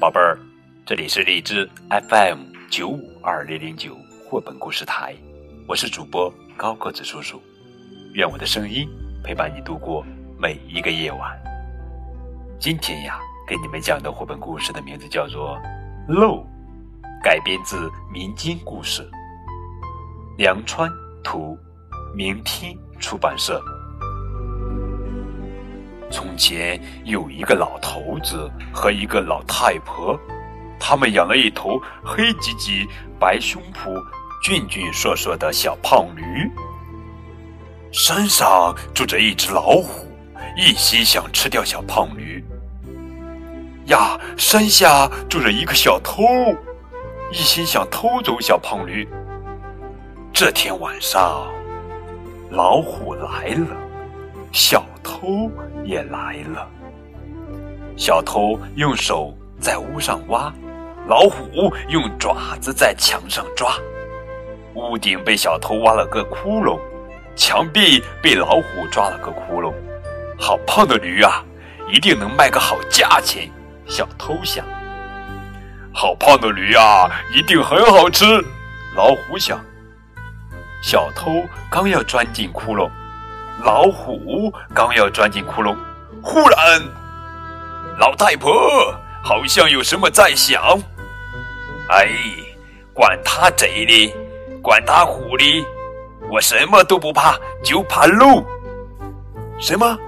宝贝儿，这里是荔枝 FM 九五二零零九绘本故事台，我是主播高个子叔叔，愿我的声音陪伴你度过每一个夜晚。今天呀，给你们讲的绘本故事的名字叫做《漏》，改编自民间故事，梁川图，明天出版社。从前有一个老头子和一个老太婆，他们养了一头黑吉吉、白胸脯、俊俊硕硕的小胖驴。山上住着一只老虎，一心想吃掉小胖驴。呀，山下住着一个小偷，一心想偷走小胖驴。这天晚上，老虎来了，小偷。也来了。小偷用手在屋上挖，老虎用爪子在墙上抓。屋顶被小偷挖了个窟窿，墙壁被老虎抓了个窟窿。好胖的驴啊，一定能卖个好价钱。小偷想。好胖的驴啊，一定很好吃。老虎想。小偷刚要钻进窟窿。老虎刚要钻进窟窿，忽然，老太婆好像有什么在想。哎，管他贼的，管他虎的，我什么都不怕，就怕漏。什么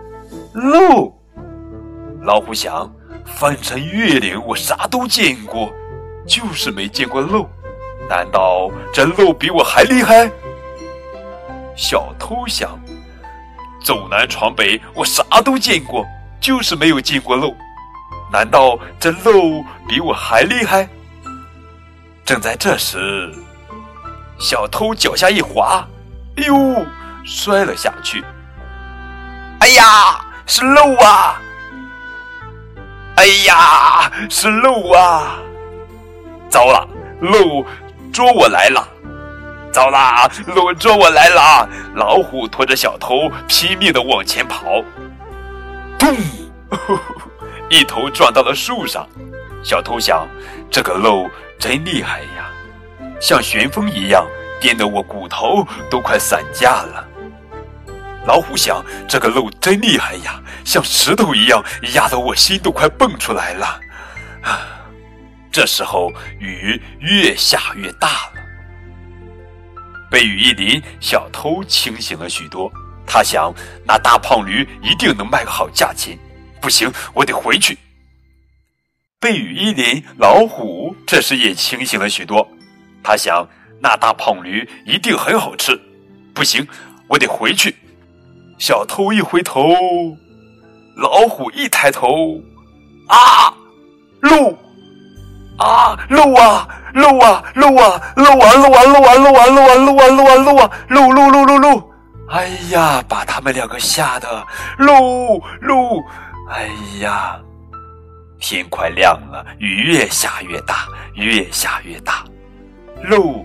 漏？老虎想，翻山越岭我啥都见过，就是没见过漏。难道这漏比我还厉害？小偷想。走南闯北，我啥都见过，就是没有见过漏。难道这漏比我还厉害？正在这时，小偷脚下一滑，哎呦，摔了下去。哎呀，是漏啊！哎呀，是漏啊！糟了，漏捉我来了！糟啦！鹿捉我来了！老虎拖着小偷拼命的往前跑，咚！一头撞到了树上。小偷想：这个漏真厉害呀，像旋风一样颠得我骨头都快散架了。老虎想：这个漏真厉害呀，像石头一样压得我心都快蹦出来了。啊！这时候雨越下越大了。被雨一淋，小偷清醒了许多。他想，那大胖驴一定能卖个好价钱。不行，我得回去。被雨一淋，老虎这时也清醒了许多。他想，那大胖驴一定很好吃。不行，我得回去。小偷一回头，老虎一抬头，啊，鹿！啊，漏啊，漏啊，漏啊，漏完，漏完，漏完，漏完，漏完，漏完，漏啊，漏啊，漏漏漏漏漏！哎呀，把他们两个吓得漏漏！哎呀，天快亮了，雨越下越大，越下越大，漏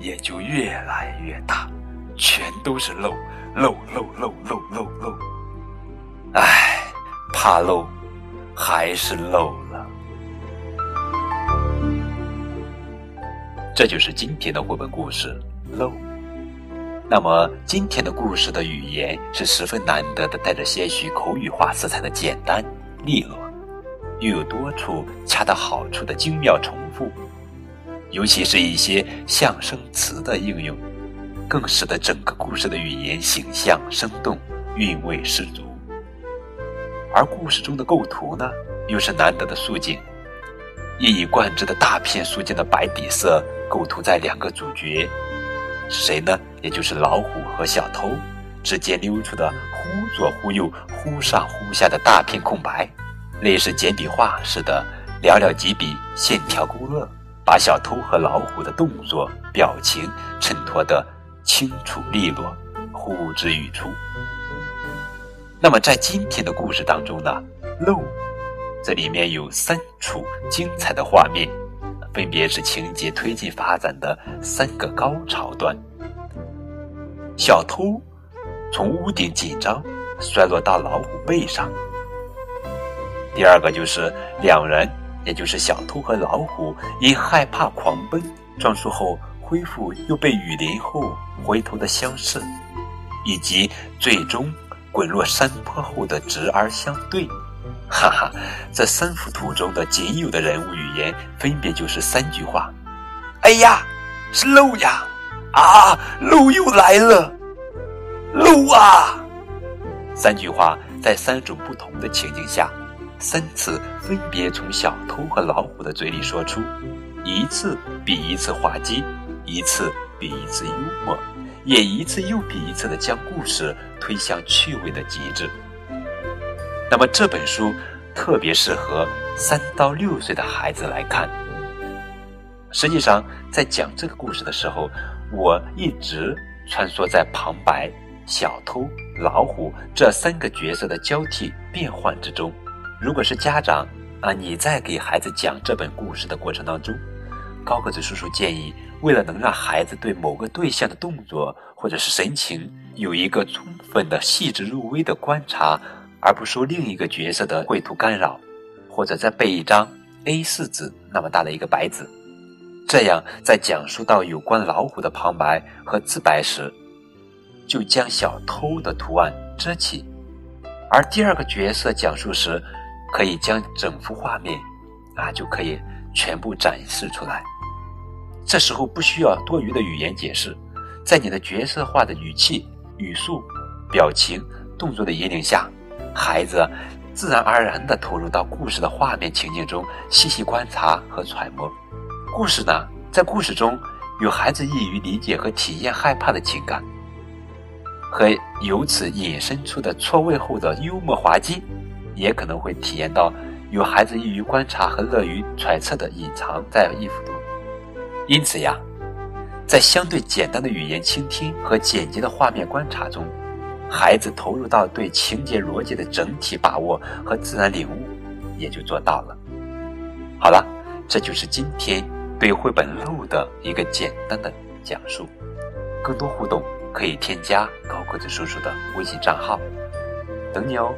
也就越来越大，全都是漏漏漏漏漏漏漏！哎，怕漏，还是漏这就是今天的绘本故事《漏》。那么，今天的故事的语言是十分难得的，带着些许口语化色彩的简单利落，又有多处恰到好处的精妙重复，尤其是一些象声词的应用，更使得整个故事的语言形象生动，韵味十足。而故事中的构图呢，又是难得的素净。一以贯之的大片素净的白底色构图在两个主角谁呢？也就是老虎和小偷之间溜出的忽左忽右、忽上忽下的大片空白，类似简笔画似的寥寥几笔，线条勾勒，把小偷和老虎的动作、表情衬托得清楚利落，呼之欲出。那么在今天的故事当中呢，漏。这里面有三处精彩的画面，分别是情节推进发展的三个高潮段：小偷从屋顶紧张摔落到老虎背上；第二个就是两人也就是小偷和老虎因害怕狂奔，撞树后恢复又被雨淋后回头的相似，以及最终滚落山坡后的直而相对。哈哈，这三幅图中的仅有的人物语言分别就是三句话：“哎呀，是鹿呀！啊，鹿又来了！鹿啊！”三句话在三种不同的情境下，三次分别从小偷和老虎的嘴里说出，一次比一次滑稽，一次比一次幽默，也一次又比一次的将故事推向趣味的极致。那么这本书特别适合三到六岁的孩子来看。实际上，在讲这个故事的时候，我一直穿梭在旁白、小偷、老虎这三个角色的交替变换之中。如果是家长啊，你在给孩子讲这本故事的过程当中，高个子叔叔建议，为了能让孩子对某个对象的动作或者是神情有一个充分的、细致入微的观察。而不受另一个角色的绘图干扰，或者再备一张 A4 纸那么大的一个白纸，这样在讲述到有关老虎的旁白和自白时，就将小偷的图案遮起；而第二个角色讲述时，可以将整幅画面啊就可以全部展示出来。这时候不需要多余的语言解释，在你的角色化的语气、语速、表情、动作的引领下。孩子自然而然地投入到故事的画面情境中，细细观察和揣摩。故事呢，在故事中有孩子易于理解和体验害怕的情感，和由此引申出的错位后的幽默滑稽，也可能会体验到有孩子易于观察和乐于揣测的隐藏在意幅图。因此呀，在相对简单的语言倾听和简洁的画面观察中。孩子投入到对情节逻辑的整体把握和自然领悟，也就做到了。好了，这就是今天对绘本《路》的一个简单的讲述。更多互动可以添加高个子叔叔的微信账号，等你哦。